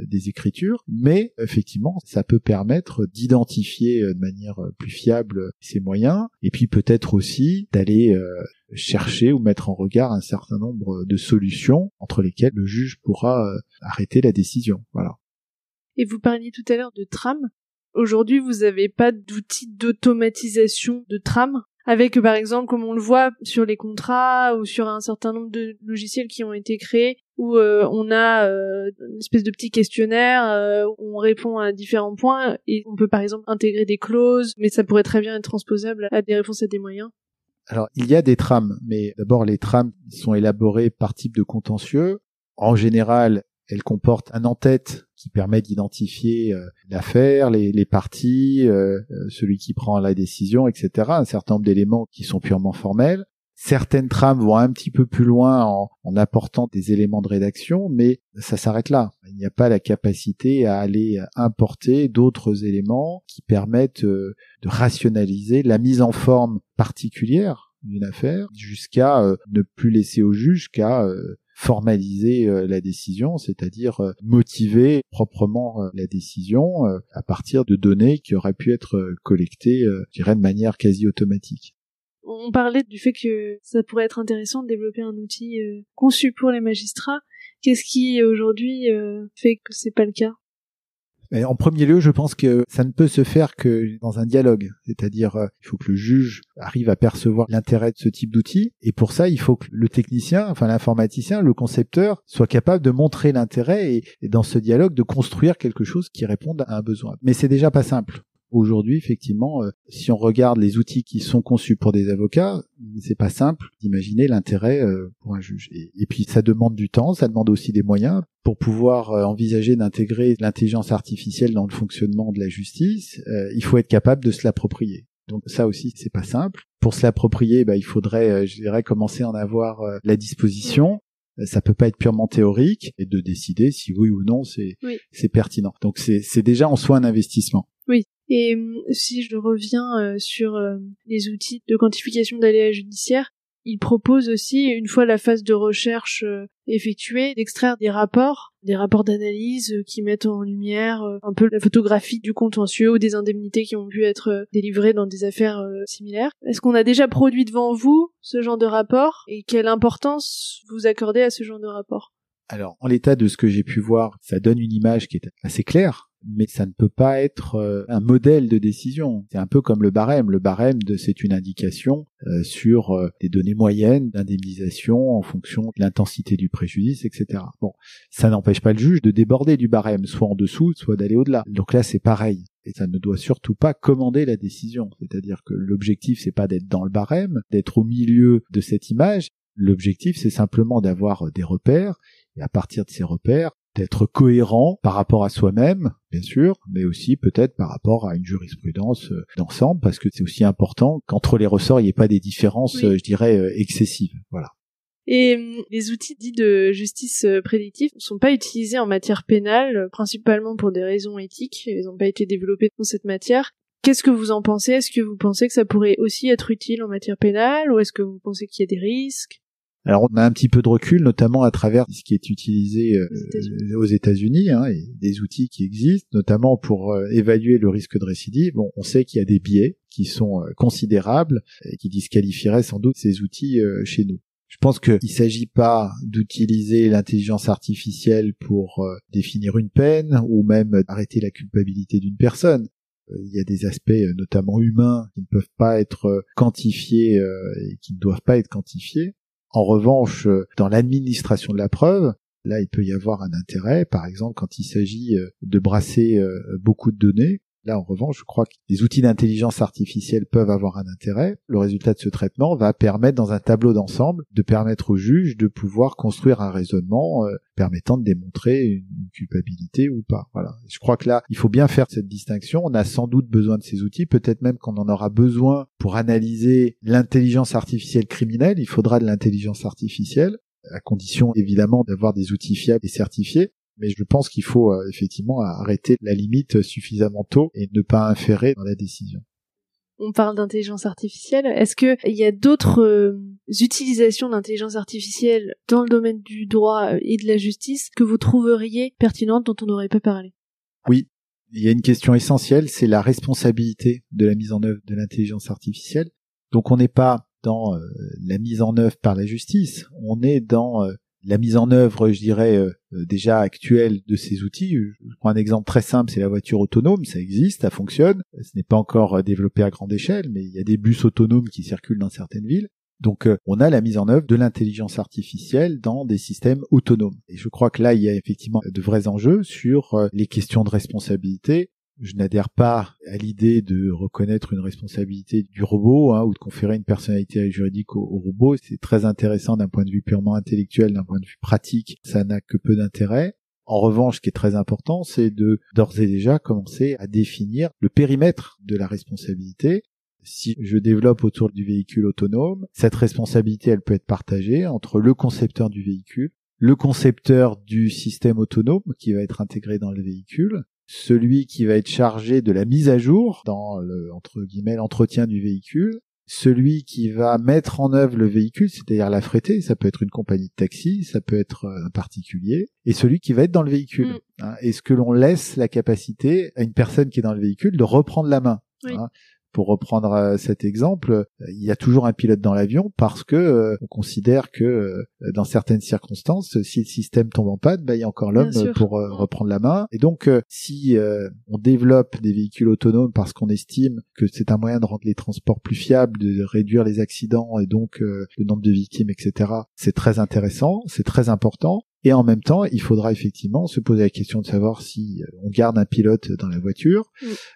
des écritures, mais effectivement ça peut permettre d'identifier de manière plus fiable ces moyens et puis peut-être aussi d'aller chercher ou mettre en regard un certain nombre de solutions entre lesquelles le juge pourra arrêter la décision. Voilà. Et vous parliez tout à l'heure de tram. Aujourd'hui, vous n'avez pas d'outils d'automatisation de trame avec par exemple comme on le voit sur les contrats ou sur un certain nombre de logiciels qui ont été créés où euh, on a euh, une espèce de petit questionnaire euh, où on répond à différents points et on peut par exemple intégrer des clauses mais ça pourrait très bien être transposable à des réponses à des moyens. Alors il y a des trames mais d'abord les trames sont élaborées par type de contentieux. En général, elle comporte un en-tête qui permet d'identifier euh, l'affaire, les, les, parties, euh, euh, celui qui prend la décision, etc. Un certain nombre d'éléments qui sont purement formels. Certaines trames vont un petit peu plus loin en, en apportant des éléments de rédaction, mais ça s'arrête là. Il n'y a pas la capacité à aller importer d'autres éléments qui permettent de rationaliser la mise en forme particulière d'une affaire jusqu'à ne plus laisser au juge qu'à formaliser euh, la décision, c'est-à-dire euh, motiver proprement euh, la décision à partir de données qui auraient pu être collectées, je dirais, de manière quasi automatique. On parlait du fait que ça pourrait être intéressant de développer un outil conçu pour les magistrats. Qu'est-ce qui aujourd'hui fait que c'est pas le cas? En premier lieu, je pense que ça ne peut se faire que dans un dialogue, c'est-à-dire euh, il faut que le juge arrive à percevoir l'intérêt de ce type d'outil, et pour ça, il faut que le technicien, enfin l'informaticien, le concepteur, soit capable de montrer l'intérêt et, et, dans ce dialogue de construire quelque chose qui réponde à un besoin. Mais c'est déjà pas simple. Aujourd'hui, effectivement, euh, si on regarde les outils qui sont conçus pour des avocats, c'est pas simple d'imaginer l'intérêt euh, pour un juge. Et, puis ça demande du temps, ça demande aussi des moyens pour pouvoir euh, envisager d'intégrer l'intelligence artificielle dans le fonctionnement de la justice. il faut être capable de se l'approprier. Donc ça aussi, c'est pas simple. Pour se l'approprier, bah, il faudrait, je dirais, commencer à en avoir la disposition ça peut pas être purement théorique et de décider si oui ou non c'est c'est pertinent. Donc c'est c'est déjà en soi un investissement. Oui. Et euh, si je reviens euh, sur euh, les outils de quantification d'aléas judiciaires, il propose aussi, une fois la phase de recherche effectuée, d'extraire des rapports, des rapports d'analyse qui mettent en lumière un peu la photographie du contentieux ou des indemnités qui ont pu être délivrées dans des affaires similaires. Est-ce qu'on a déjà produit devant vous ce genre de rapport et quelle importance vous accordez à ce genre de rapport? Alors, en l'état de ce que j'ai pu voir, ça donne une image qui est assez claire mais ça ne peut pas être euh, un modèle de décision. C'est un peu comme le barème. Le barème, c'est une indication euh, sur euh, des données moyennes d'indemnisation en fonction de l'intensité du préjudice, etc. Bon, ça n'empêche pas le juge de déborder du barème, soit en dessous, soit d'aller au-delà. Donc là, c'est pareil. Et ça ne doit surtout pas commander la décision. C'est-à-dire que l'objectif, c'est pas d'être dans le barème, d'être au milieu de cette image. L'objectif, c'est simplement d'avoir des repères et à partir de ces repères, d'être cohérent par rapport à soi-même, bien sûr, mais aussi peut-être par rapport à une jurisprudence euh, d'ensemble, parce que c'est aussi important qu'entre les ressorts, il n'y ait pas des différences, euh, je dirais, euh, excessives. Voilà. Et les outils dits de justice prédictive ne sont pas utilisés en matière pénale, principalement pour des raisons éthiques. Ils n'ont pas été développés dans cette matière. Qu'est-ce que vous en pensez? Est-ce que vous pensez que ça pourrait aussi être utile en matière pénale, ou est-ce que vous pensez qu'il y a des risques? Alors on a un petit peu de recul, notamment à travers ce qui est utilisé euh, aux États-Unis, hein, et des outils qui existent, notamment pour euh, évaluer le risque de récidive. Bon, on sait qu'il y a des biais qui sont euh, considérables et qui disqualifieraient sans doute ces outils chez nous. Je pense qu'il ne s'agit pas d'utiliser l'intelligence artificielle pour définir une peine ou même arrêter la culpabilité d'une personne. Il y a des aspects notamment humains qui ne peuvent pas être quantifiés et qui ne doivent pas être quantifiés. En revanche, euh, dans l'administration de la preuve, là, il peut y avoir un intérêt, par exemple, quand il s'agit euh, de brasser euh, beaucoup de données, Là, en revanche, je crois que les outils d'intelligence artificielle peuvent avoir un intérêt. Le résultat de ce traitement va permettre, dans un tableau d'ensemble, de permettre au juge de pouvoir construire un raisonnement euh, permettant de démontrer une, culpabilité ou pas. Voilà. Je crois que là, il faut bien faire cette distinction. On a sans doute besoin de ces outils. Peut-être même qu'on en aura besoin pour analyser l'intelligence artificielle criminelle. Il faudra de l'intelligence artificielle à condition évidemment d'avoir des outils fiables et certifiés. Mais je pense qu'il faut euh, effectivement arrêter la limite suffisamment tôt et ne pas inférer dans la décision. On parle d'intelligence artificielle. Est-ce qu'il y a d'autres euh, utilisations d'intelligence artificielle dans le domaine du droit euh, et de la justice que vous trouveriez pertinentes dont on n'aurait pas parlé? Oui, il y a une question essentielle, c'est la responsabilité de la mise en œuvre de l'intelligence artificielle. Donc on n'est pas dans la mise en œuvre par la justice, on est dans la mise en œuvre, je dirais, euh, euh, déjà actuelle de ces outils. Je prends un exemple très simple, c'est la voiture autonome, ça existe, ça fonctionne. Ce n'est pas encore euh, développé à grande échelle, mais il y a des bus autonomes qui circulent dans certaines villes. Donc on a la mise en œuvre de l'intelligence artificielle dans des systèmes autonomes. Et je crois que là, il y a effectivement de vrais enjeux sur les questions de responsabilité, je n'adhère pas à l'idée de reconnaître une responsabilité du robot hein, ou de conférer une personnalité juridique au, robot. C'est très intéressant d'un point de vue purement intellectuel, d'un point de vue pratique, ça n'a que peu d'intérêt. En revanche, ce qui est très important, c'est de d'ores et déjà commencer à définir le périmètre de la responsabilité. Si je développe autour du véhicule autonome, cette responsabilité, elle peut être partagée entre le concepteur du véhicule, le concepteur du système autonome qui va être intégré dans le véhicule, celui qui va être chargé de la mise à jour dans le, entre guillemets, l'entretien du véhicule, celui qui va mettre en œuvre le véhicule, c'est-à-dire l'affréter, ça peut être une compagnie de taxi, ça peut être un particulier, et celui qui va être dans le véhicule. Mm. Hein. Est-ce que l'on laisse la capacité à une personne qui est dans le véhicule de reprendre la main hein pour reprendre euh, cet exemple, euh, il y a toujours un pilote dans l'avion parce que euh, on considère que dans certaines circonstances, si le système tombe en panne, bah, il y a encore l'homme pour reprendre la main. Et donc, si on développe des véhicules autonomes parce qu'on estime que c'est un moyen de rendre les transports plus fiables, de réduire les accidents et donc le nombre de victimes, etc., c'est très intéressant, c'est très important. Et en même temps, il faudra effectivement se poser la question de savoir si euh, on garde un pilote dans la voiture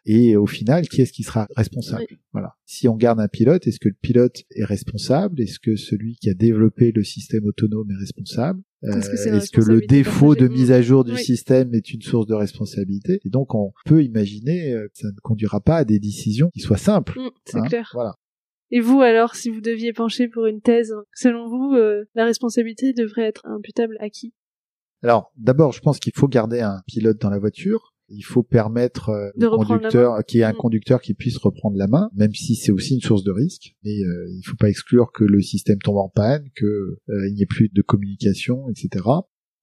et au final, qui est-ce qui sera responsable Voilà. Si on garde un pilote, est-ce que le pilote est responsable? Est-ce que celui qui a développé le système autonome est responsable? Est-ce que, le défaut de mise à jour du système est une source de responsabilité? Et donc, on peut imaginer euh, que ça ne conduira pas à des décisions qui soient simples. Mm, c'est hein, clair. Voilà. Et vous alors, si vous deviez pencher pour une thèse, selon vous, euh, la responsabilité devrait être imputable à qui? Alors, d'abord, je pense qu'il faut garder un pilote dans la voiture. Il faut permettre euh, au conducteur, qu'il y ait un mm. conducteur qui puisse reprendre la main, même si c'est aussi une source de risque. Mais euh, il ne faut pas exclure que le système tombe en panne, qu'il n'y ait plus de communication, etc.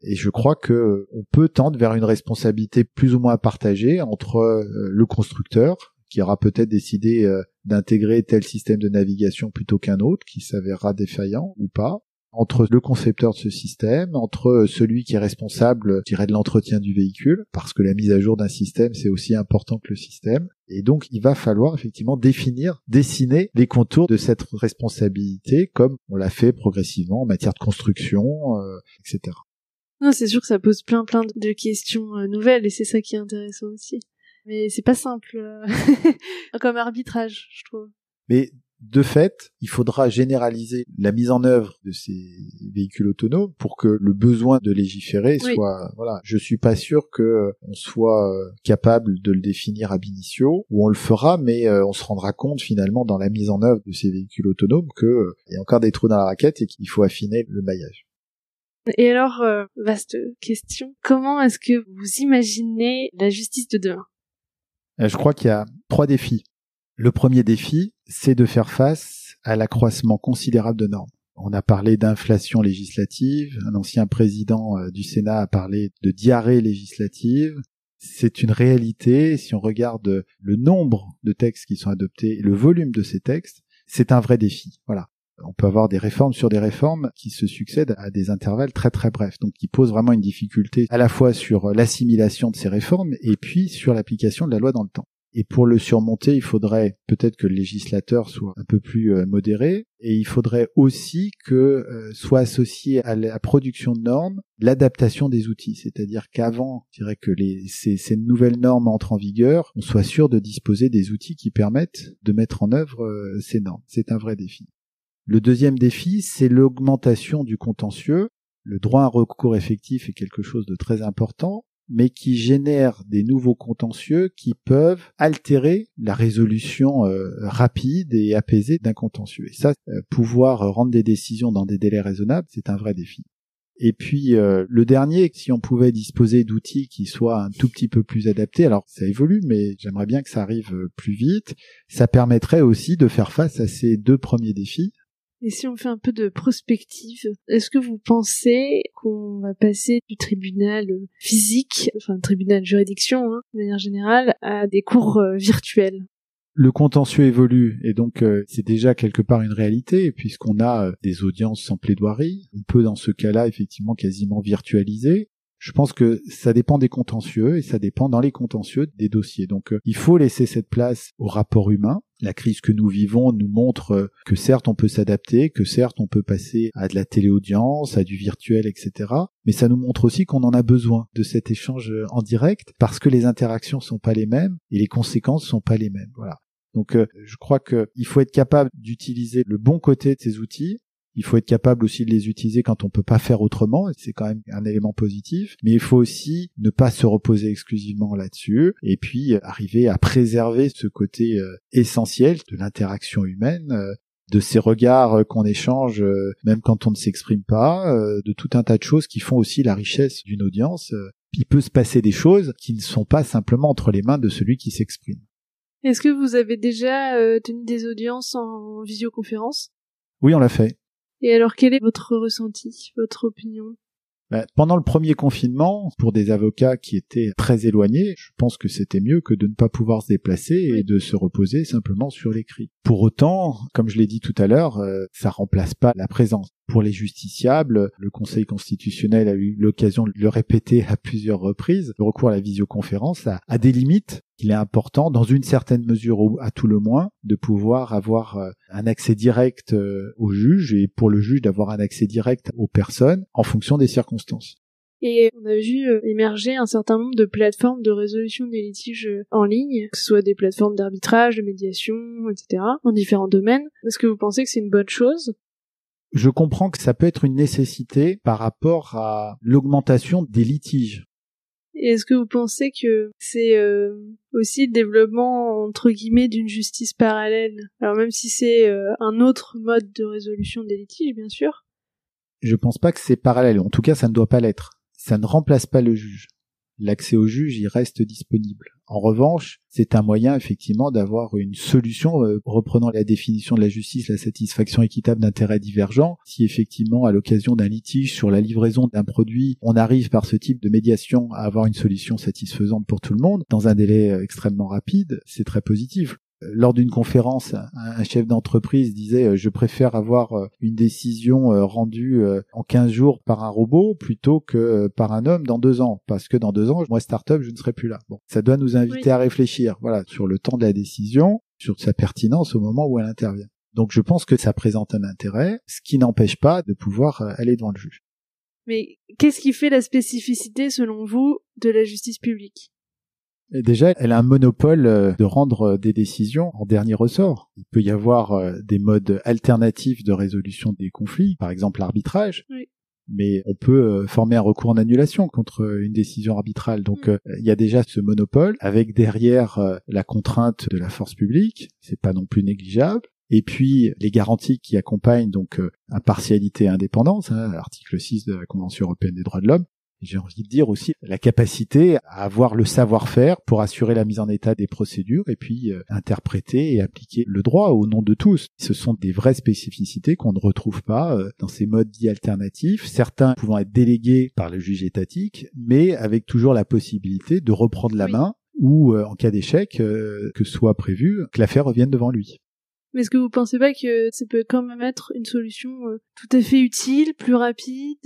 Et je crois que on peut tendre vers une responsabilité plus ou moins partagée entre le constructeur, qui aura peut-être décidé euh, d'intégrer tel système de navigation plutôt qu'un autre, qui s'avérera défaillant ou pas, entre le concepteur de ce système, entre euh, celui qui est responsable, je de l'entretien du véhicule, parce que la mise à jour d'un système, c'est aussi important que le système. Et donc, il va falloir effectivement définir, dessiner les contours de cette responsabilité, comme on l'a fait progressivement en matière de construction, euh, etc. Non, c'est sûr que ça pose plein plein de questions nouvelles, et c'est ça qui est intéressant aussi mais c'est pas simple euh, comme arbitrage, je trouve. Mais de fait, il faudra généraliser la mise en œuvre de ces véhicules autonomes pour que le besoin de légiférer soit voilà, je suis pas sûr que euh, on soit euh, capable de le définir à initio ou on le fera mais on se rendra compte finalement dans la mise en œuvre de ces véhicules autonomes que il y a encore des trous dans la raquette et qu'il faut affiner le maillage. Et alors, vaste question, comment est-ce que vous imaginez la justice de demain? Je crois qu'il y a trois défis. Le premier défi, c'est de faire face à l'accroissement considérable de normes. On a parlé d'inflation législative, un ancien président euh, du Sénat a parlé de diarrhée législative. C'est une réalité, si on regarde le nombre de textes qui sont adoptés et le volume de ces textes, c'est un vrai défi. Voilà on peut avoir des réformes sur des réformes qui se succèdent à des intervalles très très brefs, donc qui posent vraiment une difficulté à la fois sur l'assimilation de ces réformes et puis sur l'application de la loi dans le temps. Et pour le surmonter, il faudrait peut-être que le législateur soit un peu plus euh, modéré, et il faudrait aussi que euh, soit associé à la production de normes l'adaptation des outils, c'est-à-dire qu'avant, je que ces, nouvelles normes entrent en vigueur, on soit sûr de disposer des outils qui permettent de mettre en œuvre euh, ces normes. C'est un vrai défi. Le deuxième défi, c'est l'augmentation du contentieux. Le droit à recours effectif est quelque chose de très important, mais qui génère des nouveaux contentieux qui peuvent altérer la résolution euh, rapide et apaisée d'un contentieux. Et ça, euh, pouvoir rendre des décisions dans des délais raisonnables, c'est un vrai défi. Et puis euh, le dernier, si on pouvait disposer d'outils qui soient un tout petit peu plus adaptés, alors ça évolue, mais j'aimerais bien que ça arrive euh, plus vite, ça permettrait aussi de faire face à ces deux premiers défis. Et si on fait un peu de prospective, est-ce que vous pensez qu'on va passer du tribunal physique, enfin tribunal juridiction hein, de manière générale, à des cours euh, virtuels? Le contentieux évolue et donc euh, c'est déjà quelque part une réalité puisqu'on a euh, des audiences sans plaidoirie. On peut dans ce cas-là effectivement quasiment virtualiser. Je pense que ça dépend des contentieux et ça dépend dans les contentieux des dossiers. Donc euh, il faut laisser cette place au rapport humain. La crise que nous vivons nous montre que certes on peut s'adapter, que certes on peut passer à de la téléaudience, à du virtuel, etc. Mais ça nous montre aussi qu'on en a besoin de cet échange en direct parce que les interactions sont pas les mêmes et les conséquences sont pas les mêmes. Voilà. Donc euh, je crois qu'il faut être capable d'utiliser le bon côté de ces outils. Il faut être capable aussi de les utiliser quand on peut pas faire autrement, c'est quand même un élément positif. Mais il faut aussi ne pas se reposer exclusivement là-dessus, et puis euh, arriver à préserver ce côté euh, essentiel de l'interaction humaine, de ces regards qu'on échange, même quand on ne s'exprime pas, de tout un tas de choses qui font aussi la richesse d'une audience. Il peut se passer des choses qui ne sont pas simplement entre les mains de celui qui s'exprime. Est-ce que vous avez déjà euh, tenu des audiences en visioconférence? Oui, on l'a fait. Et alors, quel est votre ressenti, votre opinion? Bah, pendant le premier confinement, pour des avocats qui étaient très éloignés, je pense que c'était mieux que de ne pas pouvoir se déplacer et de se reposer simplement sur l'écrit. Pour autant, comme je l'ai dit tout à l'heure, euh, ça remplace pas la présence. Pour les justiciables, le Conseil constitutionnel a eu l'occasion de le répéter à plusieurs reprises. Le recours à la visioconférence a, des limites. Il est important, dans une certaine mesure, à tout le moins, de pouvoir avoir euh, un accès direct euh, au juge et pour le juge d'avoir un accès direct aux personnes en fonction des circonstances. Et on a vu euh, émerger un certain nombre de plateformes de résolution des litiges en ligne, que ce soit des plateformes d'arbitrage, de médiation, etc., en différents domaines. Est-ce que vous pensez que c'est une bonne chose? Je comprends que ça peut être une nécessité par rapport à l'augmentation des litiges. Est-ce que vous pensez que c'est euh, aussi le développement entre guillemets d'une justice parallèle? Alors même si c'est euh, un autre mode de résolution des litiges, bien sûr. Je pense pas que c'est parallèle. En tout cas, ça ne doit pas l'être. Ça ne remplace pas le juge l'accès au juge y reste disponible. En revanche, c'est un moyen effectivement d'avoir une solution, euh, reprenant la définition de la justice, la satisfaction équitable d'intérêts divergents. Si effectivement, à l'occasion d'un litige sur la livraison d'un produit, on arrive par ce type de médiation à avoir une solution satisfaisante pour tout le monde, dans un délai euh, extrêmement rapide, c'est très positif lors d'une conférence, un chef d'entreprise disait euh, je préfère avoir euh, une décision euh, rendue en 15 jours par un robot plutôt que par un homme dans deux ans, parce que dans deux ans, moi start-up, je ne serai plus là. Bon, ça doit nous inviter à réfléchir, voilà, sur le temps de la décision, sur sa pertinence au moment où elle intervient. Donc je pense que ça présente un intérêt, ce qui n'empêche pas de pouvoir aller devant le juge. Mais qu'est-ce qui fait la spécificité, selon vous, de la justice publique? Déjà, elle a un monopole euh, de rendre euh, des décisions en dernier ressort. Il peut y avoir euh, des modes alternatifs de résolution des conflits, par exemple l'arbitrage. Mais on peut former un recours en annulation contre une décision arbitrale. Donc mm. il y a déjà ce monopole avec derrière la contrainte de la force publique. C'est pas non plus négligeable. Et puis les garanties qui accompagnent donc impartialité et indépendance, hein, l'article 6 de la Convention européenne des droits de l'homme, j'ai envie de dire aussi la capacité à avoir le savoir-faire pour assurer la mise en état des procédures et puis euh, interpréter et appliquer le droit au nom de tous. Ce sont des vraies spécificités qu'on ne retrouve pas euh, dans ces modes dits alternatifs, certains pouvant être délégués par le juge étatique, mais avec toujours la possibilité de reprendre la main ou, euh, en cas d'échec, que soit prévu que l'affaire revienne devant lui. Mais est-ce que vous pensez pas que ça peut quand même être une solution tout à fait utile, plus rapide,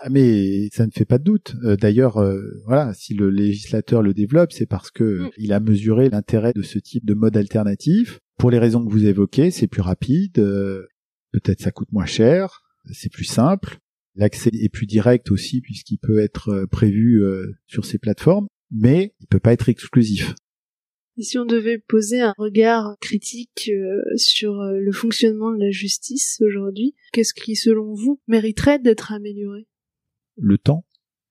ah, mais ça ne fait pas de doute. Euh, d'ailleurs, euh, voilà, si le législateur le développe, c'est parce que mm. il a mesuré l'intérêt de ce type de mode alternatif. Pour les raisons que vous évoquez, c'est plus rapide, euh, peut-être ça coûte moins cher, c'est plus simple. L'accès est plus direct aussi puisqu'il peut être prévu sur ces plateformes, mais il peut pas être exclusif. Et si on devait poser un regard critique sur le fonctionnement de la justice aujourd'hui, qu'est-ce qui, selon vous, mériterait d'être amélioré? Le temps,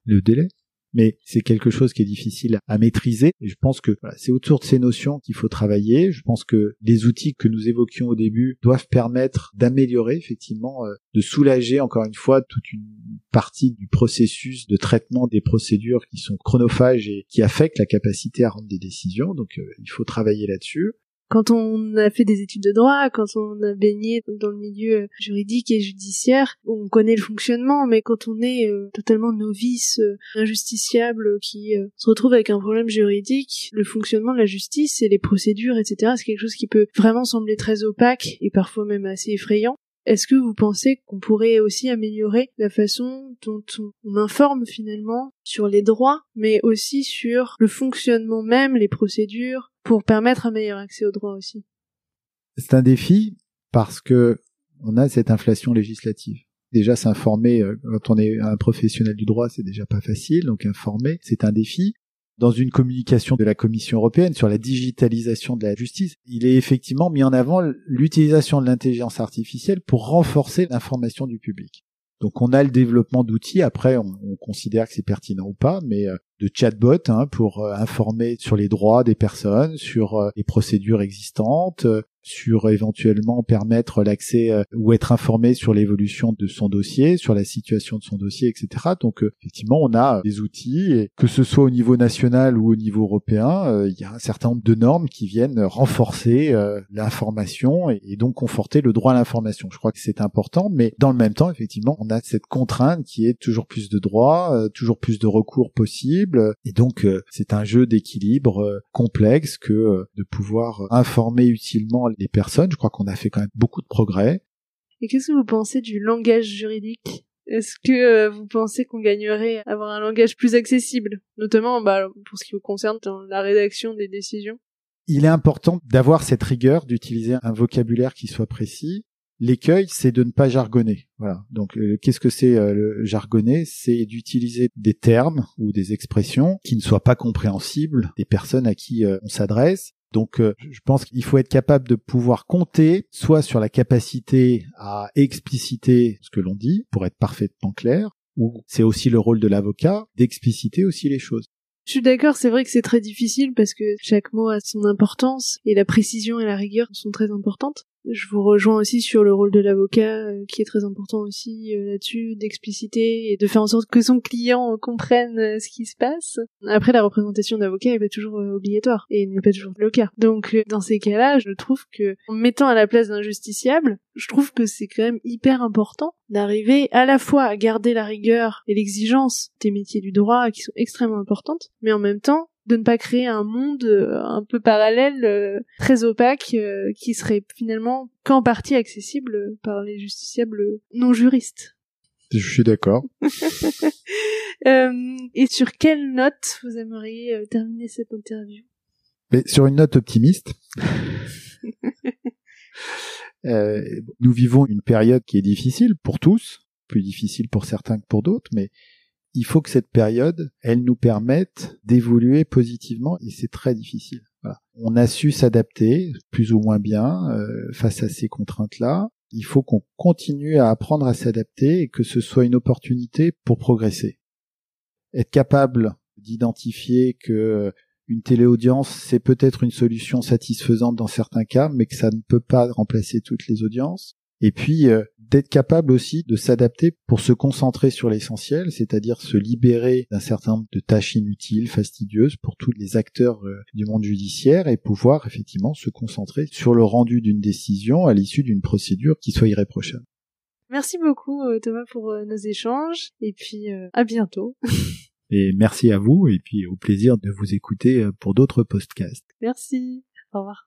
le délai. mais c'est quelque chose qui est difficile à maîtriser. Je pense que c'est autour de ces notions qu'il faut travailler. Je pense que les outils que nous évoquions au début doivent permettre d'améliorer effectivement, euh, de soulager encore une fois toute une partie du processus de traitement des procédures qui sont chronophages et qui affectent la capacité à rendre des décisions. Donc euh, il faut travailler là-dessus quand on a fait des études de droit, quand on a baigné dans le milieu juridique et judiciaire, on connaît le fonctionnement, mais quand on est euh, totalement novice, euh, injusticiable, qui euh, se retrouve avec un problème juridique, le fonctionnement de la justice et les procédures, etc., c'est quelque chose qui peut vraiment sembler très opaque et parfois même assez effrayant. Est-ce que vous pensez qu'on pourrait aussi améliorer la façon dont on informe finalement sur les droits, mais aussi sur le fonctionnement même, les procédures, pour permettre un meilleur accès aux droits aussi C'est un défi parce que on a cette inflation législative. Déjà, s'informer euh, quand on est un professionnel du droit, c'est déjà pas facile. Donc, informer, c'est un défi dans une communication de la Commission européenne sur la digitalisation de la justice, il est effectivement mis en avant l'utilisation de l'intelligence artificielle pour renforcer l'information du public. Donc on a le développement d'outils, après on, considère que c'est pertinent ou pas, mais euh, de chatbot hein, pour euh, informer sur les droits des personnes, sur euh, les procédures existantes, sur éventuellement permettre l'accès euh, ou être informé sur l'évolution de son dossier, sur la situation de son dossier, etc. Donc euh, effectivement, on a des outils, et que ce soit au niveau national ou au niveau européen, euh, il y a un certain nombre de normes qui viennent renforcer l'information et, donc conforter le droit à l'information. Je crois que c'est important, mais dans le même temps, effectivement, on a cette contrainte qui est toujours plus de droits, toujours plus de recours possibles, et donc c'est un jeu d'équilibre complexe que de pouvoir informer utilement les personnes. Je crois qu'on a fait quand même beaucoup de progrès. Et qu'est-ce que vous pensez du langage juridique? Est-ce que euh, vous pensez qu'on gagnerait à avoir un langage plus accessible, notamment bah, pour ce qui vous concerne dans la rédaction des décisions Il est important d'avoir cette rigueur, d'utiliser un vocabulaire qui soit précis. L'écueil, c'est de ne pas jargonner. Voilà. Donc, euh, qu'est-ce que c'est euh, le jargonner? C'est d'utiliser des termes ou des expressions qui ne soient pas compréhensibles des personnes à qui on s'adresse donc euh, je pense qu'il faut être capable de pouvoir compter soit sur la capacité à expliciter ce que l'on dit pour être parfaitement clair, ou c'est aussi le rôle de l'avocat d'expliciter aussi les choses. Je suis d'accord, c'est vrai que c'est très difficile parce que chaque mot a son importance et la précision et la rigueur sont très importantes je vous rejoins aussi sur le rôle de l'avocat euh, qui est très important aussi euh, là-dessus d'expliciter et de faire en sorte que son client comprenne euh, ce qui se passe. Après la représentation d'avocat est pas toujours obligatoire et n'est pas toujours le cas. Donc dans ces cas-là, je trouve que en mettant à la place d'un justiciable, je trouve que c'est quand même hyper important d'arriver à la fois à garder la rigueur et l'exigence des métiers du droit qui sont extrêmement importantes, mais en même temps de ne pas créer un monde euh, un peu parallèle, euh, très opaque, euh, qui serait finalement qu'en partie accessible par les justiciables non juristes. Je suis d'accord. et sur quelle note vous aimeriez terminer cette interview? Mais Sur une note optimiste. nous vivons une période qui est difficile pour tous, plus difficile pour certains que pour d'autres, mais il faut que cette période, elle nous permette d'évoluer positivement et c'est très difficile. On a su s'adapter plus ou moins bien euh, face à ces contraintes-là. Il faut qu'on continue à apprendre à s'adapter et que ce soit une opportunité pour progresser. Être capable d'identifier que une téléaudience, c'est peut-être une solution satisfaisante dans certains cas, mais que ça ne peut pas remplacer toutes les audiences. Et puis, euh, d'être capable aussi de s'adapter pour se concentrer sur l'essentiel, c'est-à-dire se libérer d'un certain nombre de tâches inutiles, fastidieuses pour tous les acteurs euh, du monde judiciaire et pouvoir effectivement se concentrer sur le rendu d'une décision à l'issue d'une procédure qui soit irréprochable. Merci beaucoup euh, Thomas pour euh, nos échanges et puis à bientôt. et merci à vous et puis au plaisir de vous écouter pour d'autres podcasts. Merci. Au revoir.